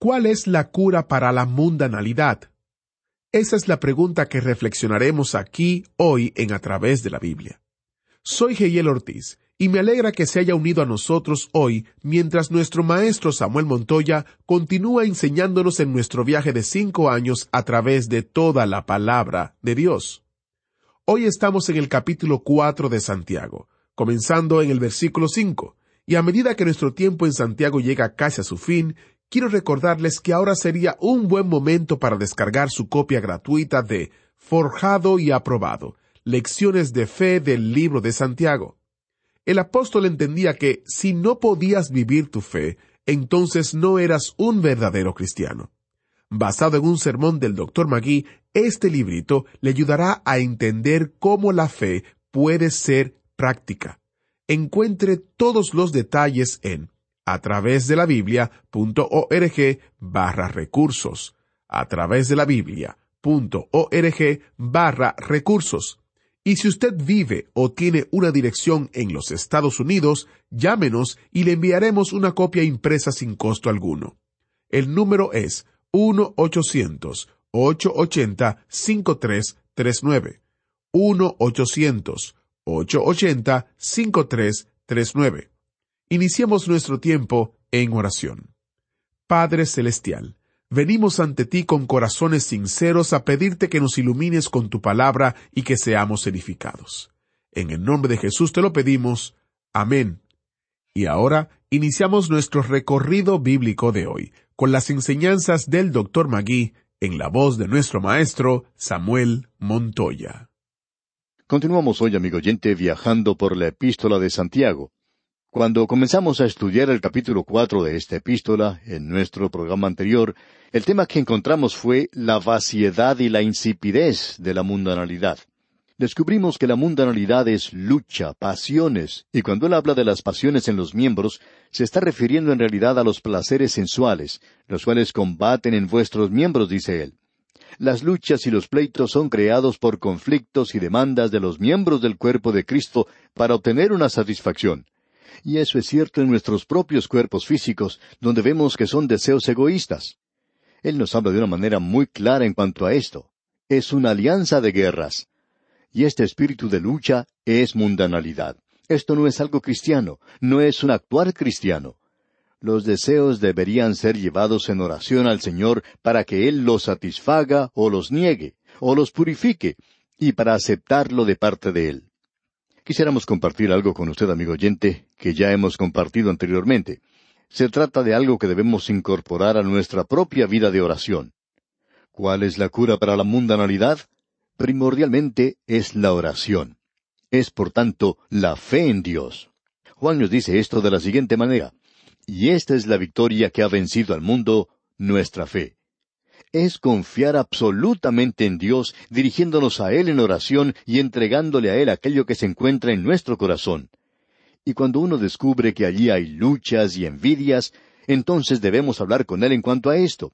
¿Cuál es la cura para la mundanalidad? Esa es la pregunta que reflexionaremos aquí hoy en A través de la Biblia. Soy Geyel Ortiz y me alegra que se haya unido a nosotros hoy mientras nuestro maestro Samuel Montoya continúa enseñándonos en nuestro viaje de cinco años a través de toda la palabra de Dios. Hoy estamos en el capítulo 4 de Santiago, comenzando en el versículo 5, y a medida que nuestro tiempo en Santiago llega casi a su fin, quiero recordarles que ahora sería un buen momento para descargar su copia gratuita de Forjado y Aprobado, Lecciones de Fe del libro de Santiago. El apóstol entendía que si no podías vivir tu fe, entonces no eras un verdadero cristiano. Basado en un sermón del Dr. Magui, este librito le ayudará a entender cómo la fe puede ser práctica. Encuentre todos los detalles en a través de la Biblia.org barra recursos. A través de la Biblia.org barra recursos. Y si usted vive o tiene una dirección en los Estados Unidos, llámenos y le enviaremos una copia impresa sin costo alguno. El número es 1-800-880-5339. 1-800-880-5339. Iniciemos nuestro tiempo en oración. Padre Celestial, venimos ante ti con corazones sinceros a pedirte que nos ilumines con tu palabra y que seamos edificados. En el nombre de Jesús te lo pedimos. Amén. Y ahora iniciamos nuestro recorrido bíblico de hoy con las enseñanzas del Dr. Magui en la voz de nuestro maestro Samuel Montoya. Continuamos hoy, amigo oyente, viajando por la epístola de Santiago. Cuando comenzamos a estudiar el capítulo cuatro de esta epístola, en nuestro programa anterior, el tema que encontramos fue la vaciedad y la insipidez de la mundanalidad. Descubrimos que la mundanalidad es lucha, pasiones, y cuando él habla de las pasiones en los miembros, se está refiriendo en realidad a los placeres sensuales, los cuales combaten en vuestros miembros, dice él. Las luchas y los pleitos son creados por conflictos y demandas de los miembros del cuerpo de Cristo para obtener una satisfacción. Y eso es cierto en nuestros propios cuerpos físicos, donde vemos que son deseos egoístas. Él nos habla de una manera muy clara en cuanto a esto. Es una alianza de guerras. Y este espíritu de lucha es mundanalidad. Esto no es algo cristiano, no es un actuar cristiano. Los deseos deberían ser llevados en oración al Señor para que Él los satisfaga o los niegue, o los purifique, y para aceptarlo de parte de Él. Quisiéramos compartir algo con usted, amigo oyente, que ya hemos compartido anteriormente. Se trata de algo que debemos incorporar a nuestra propia vida de oración. ¿Cuál es la cura para la mundanalidad? Primordialmente es la oración. Es, por tanto, la fe en Dios. Juan nos dice esto de la siguiente manera. Y esta es la victoria que ha vencido al mundo, nuestra fe es confiar absolutamente en Dios, dirigiéndonos a Él en oración y entregándole a Él aquello que se encuentra en nuestro corazón. Y cuando uno descubre que allí hay luchas y envidias, entonces debemos hablar con Él en cuanto a esto.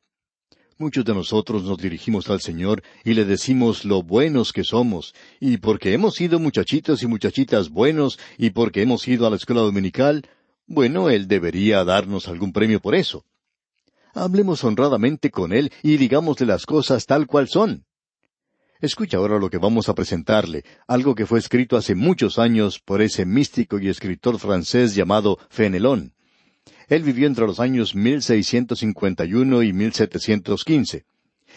Muchos de nosotros nos dirigimos al Señor y le decimos lo buenos que somos, y porque hemos sido muchachitos y muchachitas buenos, y porque hemos ido a la escuela dominical, bueno, Él debería darnos algún premio por eso. Hablemos honradamente con Él y digámosle las cosas tal cual son. Escucha ahora lo que vamos a presentarle, algo que fue escrito hace muchos años por ese místico y escritor francés llamado Fenelón. Él vivió entre los años 1651 y 1715.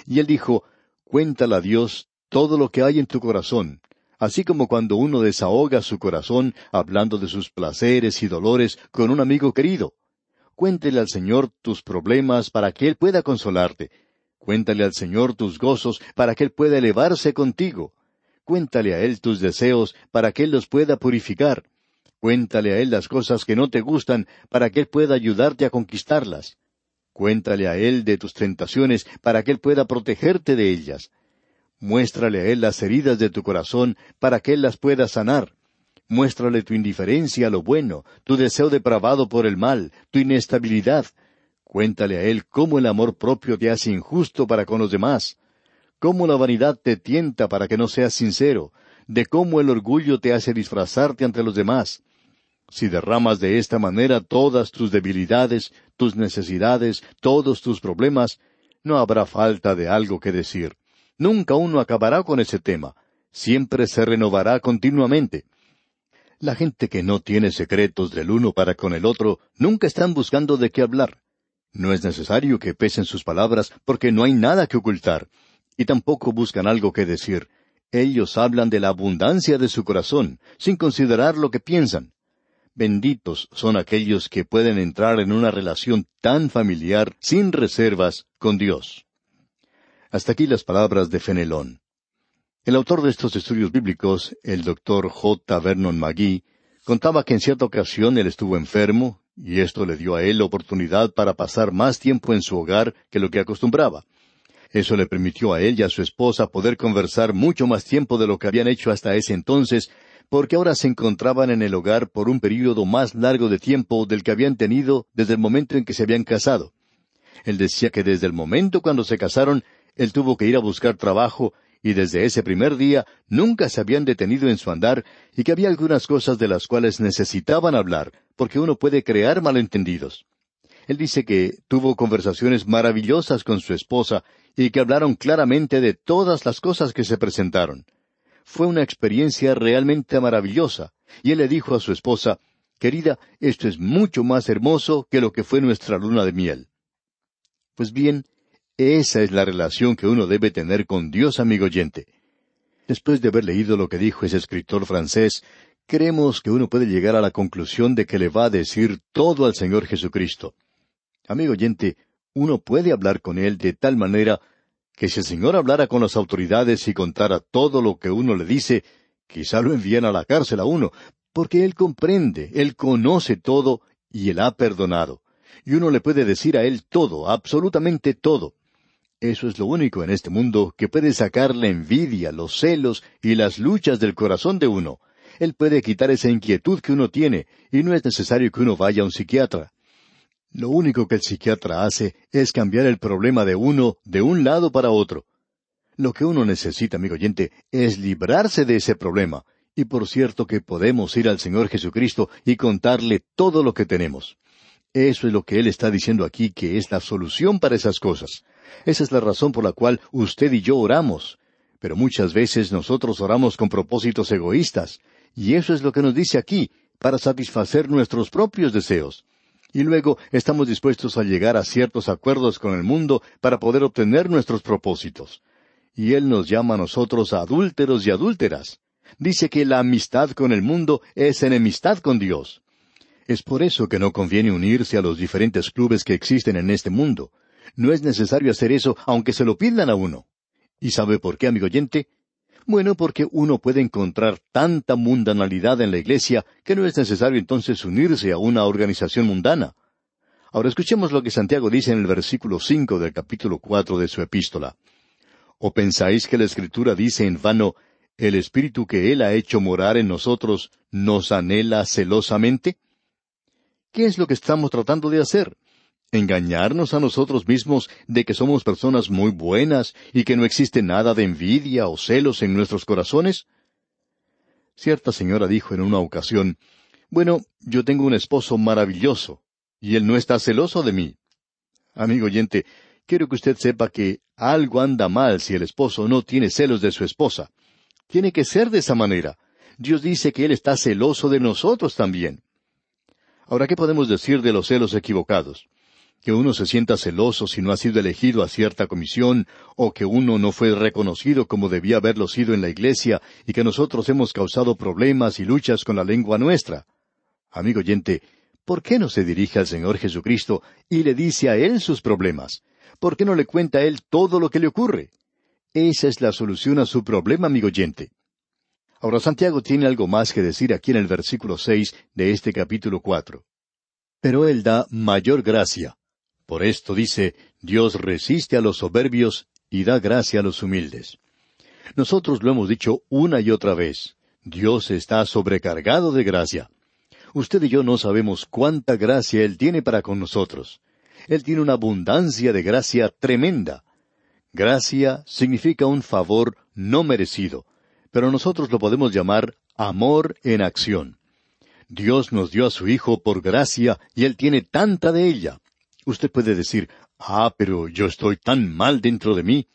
Y él dijo, Cuéntale a Dios todo lo que hay en tu corazón, así como cuando uno desahoga su corazón hablando de sus placeres y dolores con un amigo querido. Cuéntele al Señor tus problemas para que Él pueda consolarte. Cuéntale al Señor tus gozos para que Él pueda elevarse contigo. Cuéntale a Él tus deseos para que Él los pueda purificar. Cuéntale a Él las cosas que no te gustan para que Él pueda ayudarte a conquistarlas. Cuéntale a Él de tus tentaciones para que Él pueda protegerte de ellas. Muéstrale a Él las heridas de tu corazón para que Él las pueda sanar. Muéstrale tu indiferencia a lo bueno, tu deseo depravado por el mal, tu inestabilidad. Cuéntale a Él cómo el amor propio te hace injusto para con los demás, cómo la vanidad te tienta para que no seas sincero, de cómo el orgullo te hace disfrazarte ante los demás. Si derramas de esta manera todas tus debilidades, tus necesidades, todos tus problemas, no habrá falta de algo que decir. Nunca uno acabará con ese tema. Siempre se renovará continuamente. La gente que no tiene secretos del uno para con el otro nunca están buscando de qué hablar. No es necesario que pesen sus palabras porque no hay nada que ocultar. Y tampoco buscan algo que decir. Ellos hablan de la abundancia de su corazón, sin considerar lo que piensan. Benditos son aquellos que pueden entrar en una relación tan familiar, sin reservas, con Dios. Hasta aquí las palabras de Fenelón. El autor de estos estudios bíblicos, el doctor J. Vernon McGee, contaba que en cierta ocasión él estuvo enfermo, y esto le dio a él la oportunidad para pasar más tiempo en su hogar que lo que acostumbraba. Eso le permitió a él y a su esposa poder conversar mucho más tiempo de lo que habían hecho hasta ese entonces, porque ahora se encontraban en el hogar por un período más largo de tiempo del que habían tenido desde el momento en que se habían casado. Él decía que desde el momento cuando se casaron él tuvo que ir a buscar trabajo y desde ese primer día nunca se habían detenido en su andar y que había algunas cosas de las cuales necesitaban hablar, porque uno puede crear malentendidos. Él dice que tuvo conversaciones maravillosas con su esposa y que hablaron claramente de todas las cosas que se presentaron. Fue una experiencia realmente maravillosa, y él le dijo a su esposa, Querida, esto es mucho más hermoso que lo que fue nuestra luna de miel. Pues bien, esa es la relación que uno debe tener con Dios, amigo oyente. Después de haber leído lo que dijo ese escritor francés, creemos que uno puede llegar a la conclusión de que le va a decir todo al Señor Jesucristo. Amigo oyente, uno puede hablar con Él de tal manera que si el Señor hablara con las autoridades y contara todo lo que uno le dice, quizá lo envían a la cárcel a uno, porque Él comprende, Él conoce todo y Él ha perdonado. Y uno le puede decir a Él todo, absolutamente todo. Eso es lo único en este mundo que puede sacar la envidia, los celos y las luchas del corazón de uno. Él puede quitar esa inquietud que uno tiene, y no es necesario que uno vaya a un psiquiatra. Lo único que el psiquiatra hace es cambiar el problema de uno de un lado para otro. Lo que uno necesita, amigo oyente, es librarse de ese problema, y por cierto que podemos ir al Señor Jesucristo y contarle todo lo que tenemos. Eso es lo que Él está diciendo aquí que es la solución para esas cosas. Esa es la razón por la cual usted y yo oramos. Pero muchas veces nosotros oramos con propósitos egoístas, y eso es lo que nos dice aquí, para satisfacer nuestros propios deseos. Y luego estamos dispuestos a llegar a ciertos acuerdos con el mundo para poder obtener nuestros propósitos. Y Él nos llama a nosotros adúlteros y adúlteras. Dice que la amistad con el mundo es enemistad con Dios. Es por eso que no conviene unirse a los diferentes clubes que existen en este mundo. No es necesario hacer eso aunque se lo pidan a uno. ¿Y sabe por qué, amigo oyente? Bueno, porque uno puede encontrar tanta mundanalidad en la iglesia que no es necesario entonces unirse a una organización mundana. Ahora escuchemos lo que Santiago dice en el versículo cinco del capítulo cuatro de su epístola. ¿O pensáis que la Escritura dice en vano, el Espíritu que Él ha hecho morar en nosotros nos anhela celosamente? ¿Qué es lo que estamos tratando de hacer? Engañarnos a nosotros mismos de que somos personas muy buenas y que no existe nada de envidia o celos en nuestros corazones? Cierta señora dijo en una ocasión, Bueno, yo tengo un esposo maravilloso, y él no está celoso de mí. Amigo oyente, quiero que usted sepa que algo anda mal si el esposo no tiene celos de su esposa. Tiene que ser de esa manera. Dios dice que Él está celoso de nosotros también. Ahora, ¿qué podemos decir de los celos equivocados? Que uno se sienta celoso si no ha sido elegido a cierta comisión, o que uno no fue reconocido como debía haberlo sido en la iglesia, y que nosotros hemos causado problemas y luchas con la lengua nuestra. Amigo oyente, ¿por qué no se dirige al Señor Jesucristo y le dice a Él sus problemas? ¿Por qué no le cuenta a Él todo lo que le ocurre? Esa es la solución a su problema, amigo oyente. Ahora Santiago tiene algo más que decir aquí en el versículo seis de este capítulo cuatro. Pero él da mayor gracia. Por esto dice, Dios resiste a los soberbios y da gracia a los humildes. Nosotros lo hemos dicho una y otra vez. Dios está sobrecargado de gracia. Usted y yo no sabemos cuánta gracia Él tiene para con nosotros. Él tiene una abundancia de gracia tremenda. Gracia significa un favor no merecido, pero nosotros lo podemos llamar amor en acción. Dios nos dio a su Hijo por gracia y Él tiene tanta de ella. Usted puede decir, ah, pero yo estoy tan mal dentro de mí.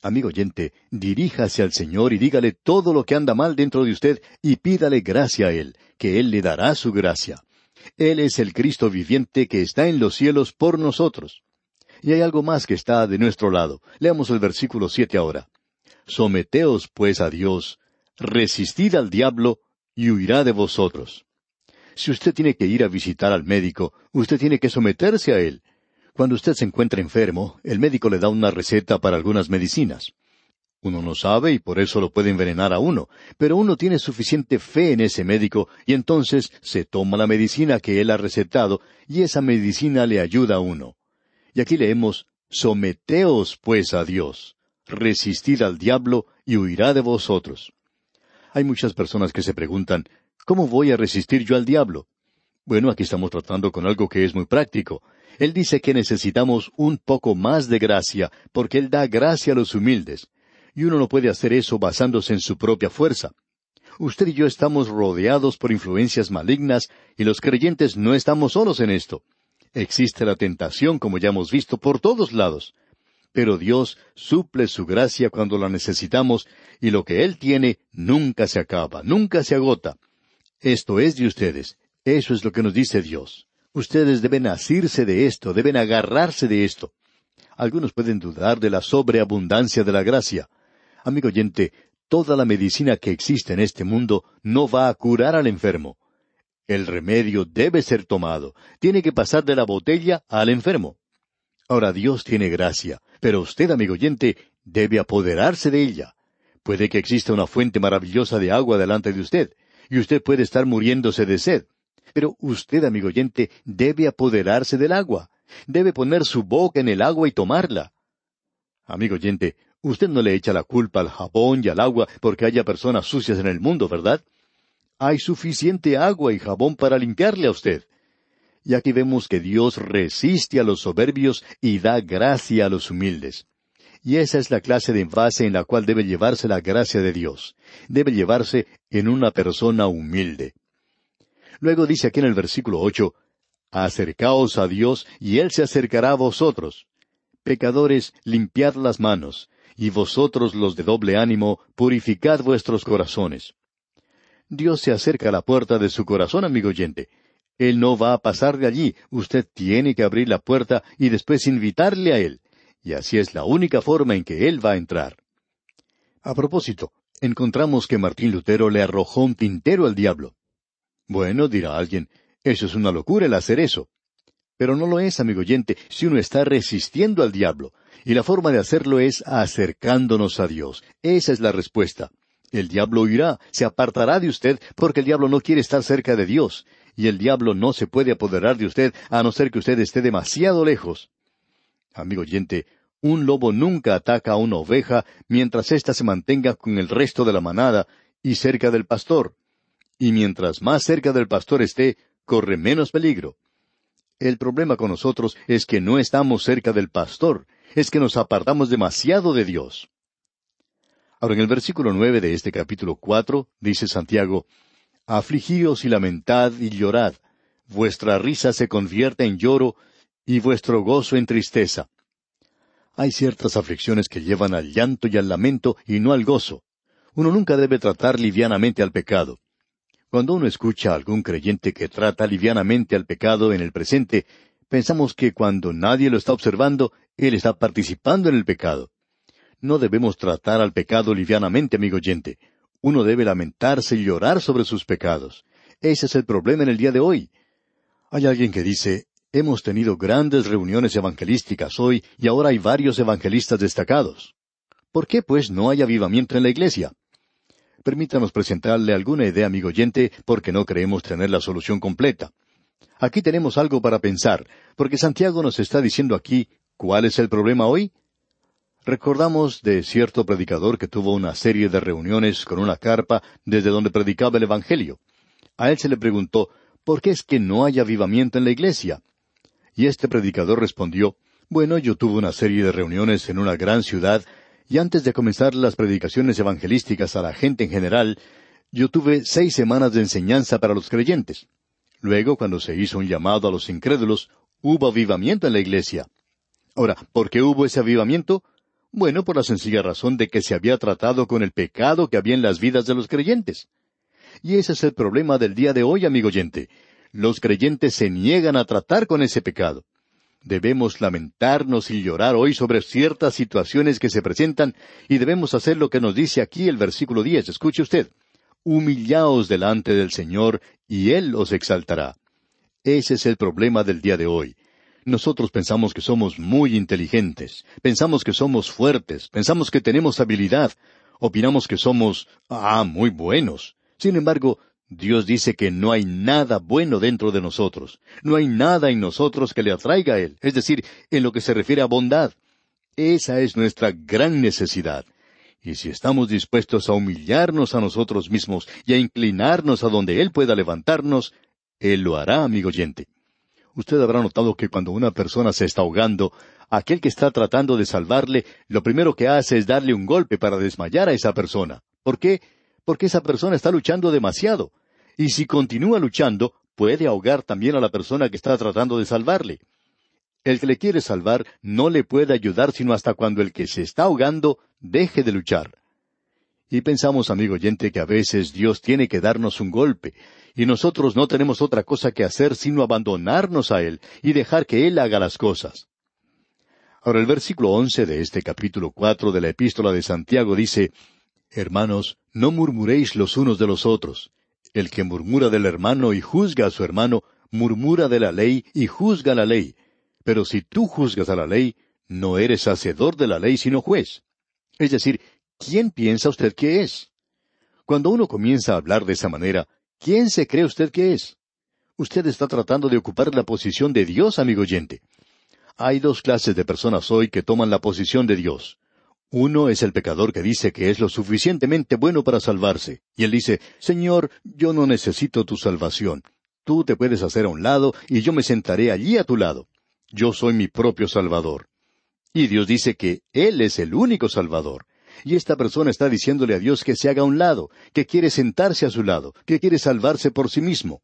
Amigo oyente, diríjase al Señor y dígale todo lo que anda mal dentro de usted y pídale gracia a Él, que Él le dará su gracia. Él es el Cristo viviente que está en los cielos por nosotros. Y hay algo más que está de nuestro lado. Leamos el versículo siete ahora. Someteos pues a Dios, resistid al diablo, y huirá de vosotros. Si usted tiene que ir a visitar al médico, usted tiene que someterse a él. Cuando usted se encuentra enfermo, el médico le da una receta para algunas medicinas. Uno no sabe y por eso lo puede envenenar a uno, pero uno tiene suficiente fe en ese médico y entonces se toma la medicina que él ha recetado y esa medicina le ayuda a uno. Y aquí leemos, Someteos pues a Dios, resistid al diablo y huirá de vosotros. Hay muchas personas que se preguntan, ¿cómo voy a resistir yo al diablo? Bueno, aquí estamos tratando con algo que es muy práctico. Él dice que necesitamos un poco más de gracia, porque Él da gracia a los humildes y uno no puede hacer eso basándose en su propia fuerza. Usted y yo estamos rodeados por influencias malignas y los creyentes no estamos solos en esto. Existe la tentación, como ya hemos visto, por todos lados. Pero Dios suple su gracia cuando la necesitamos y lo que Él tiene nunca se acaba, nunca se agota. Esto es de ustedes. Eso es lo que nos dice Dios. Ustedes deben asirse de esto, deben agarrarse de esto. Algunos pueden dudar de la sobreabundancia de la gracia. Amigo oyente, toda la medicina que existe en este mundo no va a curar al enfermo. El remedio debe ser tomado. Tiene que pasar de la botella al enfermo. Ahora Dios tiene gracia, pero usted, amigo oyente, debe apoderarse de ella. Puede que exista una fuente maravillosa de agua delante de usted, y usted puede estar muriéndose de sed. Pero usted, amigo oyente, debe apoderarse del agua. Debe poner su boca en el agua y tomarla. Amigo oyente, Usted no le echa la culpa al jabón y al agua porque haya personas sucias en el mundo, ¿verdad? Hay suficiente agua y jabón para limpiarle a usted. Y aquí vemos que Dios resiste a los soberbios y da gracia a los humildes. Y esa es la clase de envase en la cual debe llevarse la gracia de Dios. Debe llevarse en una persona humilde. Luego dice aquí en el versículo ocho, Acercaos a Dios y Él se acercará a vosotros. Pecadores, limpiad las manos, y vosotros los de doble ánimo, purificad vuestros corazones. Dios se acerca a la puerta de su corazón, amigo oyente. Él no va a pasar de allí, usted tiene que abrir la puerta y después invitarle a Él. Y así es la única forma en que Él va a entrar. A propósito, encontramos que Martín Lutero le arrojó un tintero al diablo. Bueno, dirá alguien, eso es una locura el hacer eso. Pero no lo es, amigo oyente, si uno está resistiendo al diablo. Y la forma de hacerlo es acercándonos a Dios. Esa es la respuesta. El diablo huirá, se apartará de usted, porque el diablo no quiere estar cerca de Dios. Y el diablo no se puede apoderar de usted a no ser que usted esté demasiado lejos. Amigo oyente, un lobo nunca ataca a una oveja mientras ésta se mantenga con el resto de la manada y cerca del pastor. Y mientras más cerca del pastor esté, corre menos peligro. El problema con nosotros es que no estamos cerca del pastor, es que nos apartamos demasiado de Dios. Ahora en el versículo nueve de este capítulo cuatro dice Santiago, Afligíos y lamentad y llorad, vuestra risa se convierte en lloro y vuestro gozo en tristeza. Hay ciertas aflicciones que llevan al llanto y al lamento y no al gozo. Uno nunca debe tratar livianamente al pecado. Cuando uno escucha a algún creyente que trata livianamente al pecado en el presente, pensamos que cuando nadie lo está observando, él está participando en el pecado. No debemos tratar al pecado livianamente, amigo oyente. Uno debe lamentarse y llorar sobre sus pecados. Ese es el problema en el día de hoy. Hay alguien que dice, hemos tenido grandes reuniones evangelísticas hoy y ahora hay varios evangelistas destacados. ¿Por qué, pues, no hay avivamiento en la iglesia? Permítanos presentarle alguna idea, amigo oyente, porque no creemos tener la solución completa. Aquí tenemos algo para pensar, porque Santiago nos está diciendo aquí cuál es el problema hoy. Recordamos de cierto predicador que tuvo una serie de reuniones con una carpa desde donde predicaba el Evangelio. A él se le preguntó, ¿por qué es que no hay avivamiento en la iglesia? Y este predicador respondió, bueno, yo tuve una serie de reuniones en una gran ciudad, y antes de comenzar las predicaciones evangelísticas a la gente en general, yo tuve seis semanas de enseñanza para los creyentes. Luego, cuando se hizo un llamado a los incrédulos, hubo avivamiento en la iglesia. Ahora, ¿por qué hubo ese avivamiento? Bueno, por la sencilla razón de que se había tratado con el pecado que había en las vidas de los creyentes. Y ese es el problema del día de hoy, amigo oyente. Los creyentes se niegan a tratar con ese pecado. Debemos lamentarnos y llorar hoy sobre ciertas situaciones que se presentan y debemos hacer lo que nos dice aquí el versículo diez. Escuche usted. Humillaos delante del Señor y Él os exaltará. Ese es el problema del día de hoy. Nosotros pensamos que somos muy inteligentes, pensamos que somos fuertes, pensamos que tenemos habilidad, opinamos que somos, ah, muy buenos. Sin embargo, Dios dice que no hay nada bueno dentro de nosotros, no hay nada en nosotros que le atraiga a Él, es decir, en lo que se refiere a bondad. Esa es nuestra gran necesidad. Y si estamos dispuestos a humillarnos a nosotros mismos y a inclinarnos a donde Él pueda levantarnos, Él lo hará, amigo oyente. Usted habrá notado que cuando una persona se está ahogando, aquel que está tratando de salvarle, lo primero que hace es darle un golpe para desmayar a esa persona. ¿Por qué? Porque esa persona está luchando demasiado. Y si continúa luchando, puede ahogar también a la persona que está tratando de salvarle. El que le quiere salvar no le puede ayudar sino hasta cuando el que se está ahogando deje de luchar. Y pensamos, amigo oyente, que a veces Dios tiene que darnos un golpe, y nosotros no tenemos otra cosa que hacer sino abandonarnos a Él y dejar que Él haga las cosas. Ahora el versículo once de este capítulo cuatro de la epístola de Santiago dice Hermanos, no murmuréis los unos de los otros. El que murmura del hermano y juzga a su hermano, murmura de la ley y juzga la ley. Pero si tú juzgas a la ley, no eres hacedor de la ley sino juez. Es decir, ¿quién piensa usted que es? Cuando uno comienza a hablar de esa manera, ¿Quién se cree usted que es? Usted está tratando de ocupar la posición de Dios, amigo oyente. Hay dos clases de personas hoy que toman la posición de Dios. Uno es el pecador que dice que es lo suficientemente bueno para salvarse. Y él dice, Señor, yo no necesito tu salvación. Tú te puedes hacer a un lado y yo me sentaré allí a tu lado. Yo soy mi propio Salvador. Y Dios dice que Él es el único Salvador. Y esta persona está diciéndole a Dios que se haga a un lado, que quiere sentarse a su lado, que quiere salvarse por sí mismo.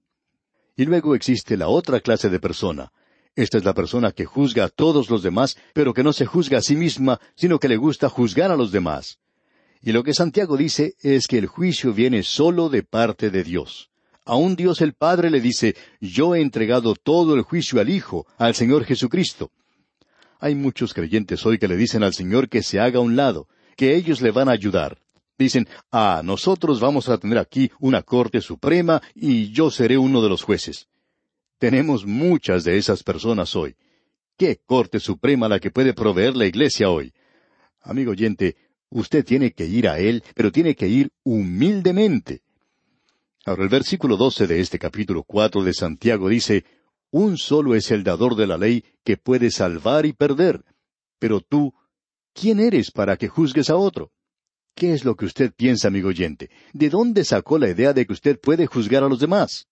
Y luego existe la otra clase de persona. Esta es la persona que juzga a todos los demás, pero que no se juzga a sí misma, sino que le gusta juzgar a los demás. Y lo que Santiago dice es que el juicio viene solo de parte de Dios. Aún Dios el Padre le dice, yo he entregado todo el juicio al Hijo, al Señor Jesucristo. Hay muchos creyentes hoy que le dicen al Señor que se haga a un lado, que ellos le van a ayudar. Dicen, ah, nosotros vamos a tener aquí una Corte Suprema y yo seré uno de los jueces. Tenemos muchas de esas personas hoy. ¿Qué Corte Suprema la que puede proveer la Iglesia hoy? Amigo oyente, usted tiene que ir a Él, pero tiene que ir humildemente. Ahora el versículo doce de este capítulo cuatro de Santiago dice, Un solo es el dador de la ley que puede salvar y perder. Pero tú, ¿Quién eres para que juzgues a otro? ¿Qué es lo que usted piensa, amigo oyente? ¿De dónde sacó la idea de que usted puede juzgar a los demás?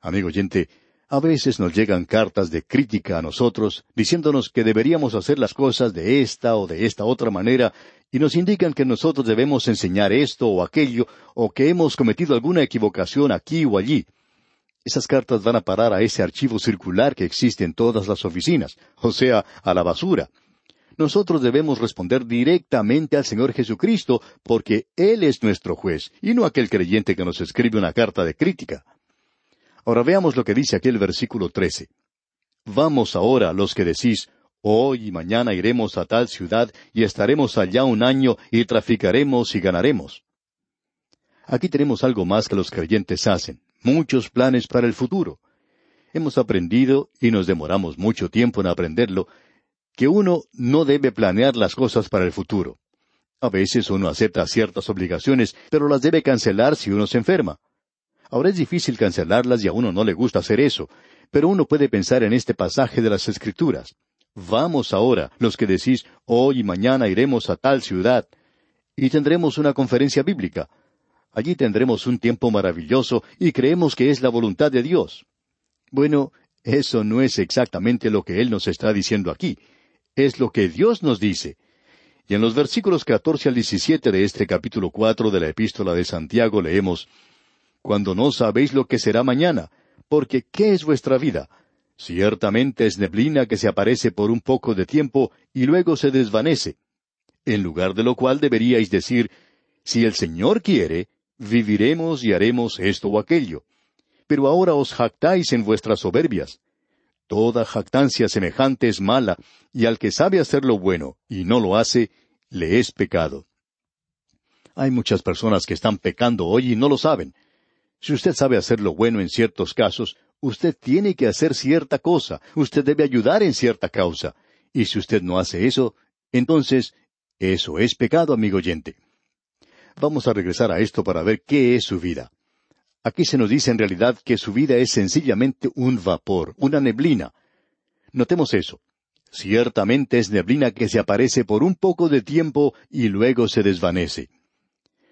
Amigo oyente, a veces nos llegan cartas de crítica a nosotros, diciéndonos que deberíamos hacer las cosas de esta o de esta otra manera, y nos indican que nosotros debemos enseñar esto o aquello, o que hemos cometido alguna equivocación aquí o allí. Esas cartas van a parar a ese archivo circular que existe en todas las oficinas, o sea, a la basura nosotros debemos responder directamente al Señor Jesucristo, porque Él es nuestro juez, y no aquel creyente que nos escribe una carta de crítica. Ahora veamos lo que dice aquí el versículo trece. Vamos ahora los que decís, hoy y mañana iremos a tal ciudad y estaremos allá un año y traficaremos y ganaremos. Aquí tenemos algo más que los creyentes hacen, muchos planes para el futuro. Hemos aprendido, y nos demoramos mucho tiempo en aprenderlo, que uno no debe planear las cosas para el futuro. A veces uno acepta ciertas obligaciones, pero las debe cancelar si uno se enferma. Ahora es difícil cancelarlas y a uno no le gusta hacer eso, pero uno puede pensar en este pasaje de las Escrituras. Vamos ahora, los que decís, hoy y mañana iremos a tal ciudad, y tendremos una conferencia bíblica. Allí tendremos un tiempo maravilloso y creemos que es la voluntad de Dios. Bueno, eso no es exactamente lo que Él nos está diciendo aquí. Es lo que Dios nos dice. Y en los versículos catorce al diecisiete de este capítulo cuatro de la epístola de Santiago leemos Cuando no sabéis lo que será mañana, porque ¿qué es vuestra vida? Ciertamente es neblina que se aparece por un poco de tiempo y luego se desvanece. En lugar de lo cual deberíais decir, si el Señor quiere, viviremos y haremos esto o aquello. Pero ahora os jactáis en vuestras soberbias. Toda jactancia semejante es mala, y al que sabe hacer lo bueno y no lo hace, le es pecado. Hay muchas personas que están pecando hoy y no lo saben. Si usted sabe hacer lo bueno en ciertos casos, usted tiene que hacer cierta cosa, usted debe ayudar en cierta causa. Y si usted no hace eso, entonces eso es pecado, amigo oyente. Vamos a regresar a esto para ver qué es su vida. Aquí se nos dice en realidad que su vida es sencillamente un vapor, una neblina. Notemos eso. Ciertamente es neblina que se aparece por un poco de tiempo y luego se desvanece.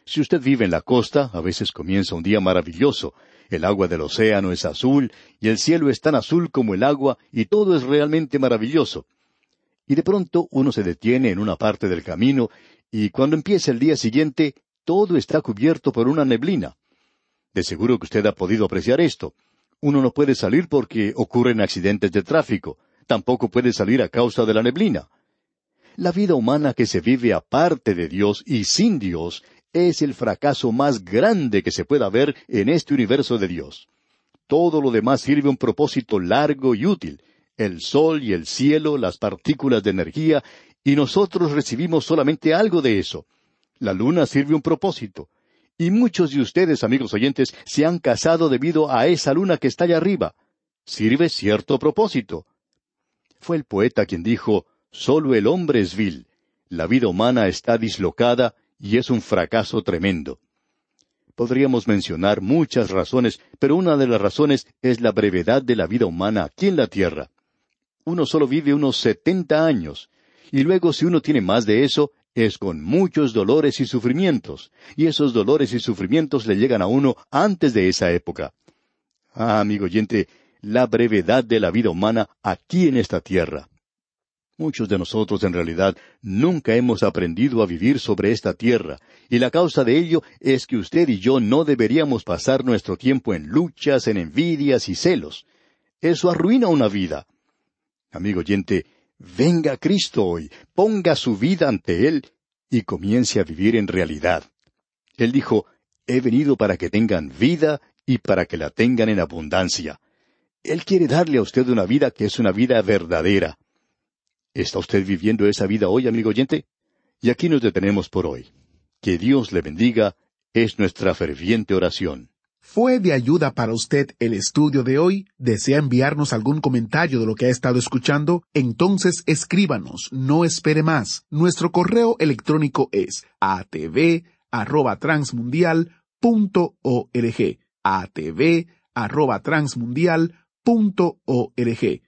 Si usted vive en la costa, a veces comienza un día maravilloso. El agua del océano es azul, y el cielo es tan azul como el agua, y todo es realmente maravilloso. Y de pronto uno se detiene en una parte del camino, y cuando empieza el día siguiente, todo está cubierto por una neblina. De seguro que usted ha podido apreciar esto. Uno no puede salir porque ocurren accidentes de tráfico. Tampoco puede salir a causa de la neblina. La vida humana que se vive aparte de Dios y sin Dios es el fracaso más grande que se pueda ver en este universo de Dios. Todo lo demás sirve un propósito largo y útil. El sol y el cielo, las partículas de energía, y nosotros recibimos solamente algo de eso. La luna sirve un propósito. Y muchos de ustedes, amigos oyentes, se han casado debido a esa luna que está allá arriba. Sirve cierto propósito. Fue el poeta quien dijo, Solo el hombre es vil. La vida humana está dislocada y es un fracaso tremendo. Podríamos mencionar muchas razones, pero una de las razones es la brevedad de la vida humana aquí en la tierra. Uno solo vive unos setenta años, y luego si uno tiene más de eso, es con muchos dolores y sufrimientos, y esos dolores y sufrimientos le llegan a uno antes de esa época. Ah, amigo oyente, la brevedad de la vida humana aquí en esta tierra. Muchos de nosotros en realidad nunca hemos aprendido a vivir sobre esta tierra, y la causa de ello es que usted y yo no deberíamos pasar nuestro tiempo en luchas, en envidias y celos. Eso arruina una vida. Amigo oyente, Venga Cristo hoy, ponga su vida ante Él y comience a vivir en realidad. Él dijo, He venido para que tengan vida y para que la tengan en abundancia. Él quiere darle a usted una vida que es una vida verdadera. ¿Está usted viviendo esa vida hoy, amigo oyente? Y aquí nos detenemos por hoy. Que Dios le bendiga es nuestra ferviente oración. ¿Fue de ayuda para usted el estudio de hoy? ¿Desea enviarnos algún comentario de lo que ha estado escuchando? Entonces escríbanos, no espere más. Nuestro correo electrónico es atv@transmundial.org. atv@transmundial.org.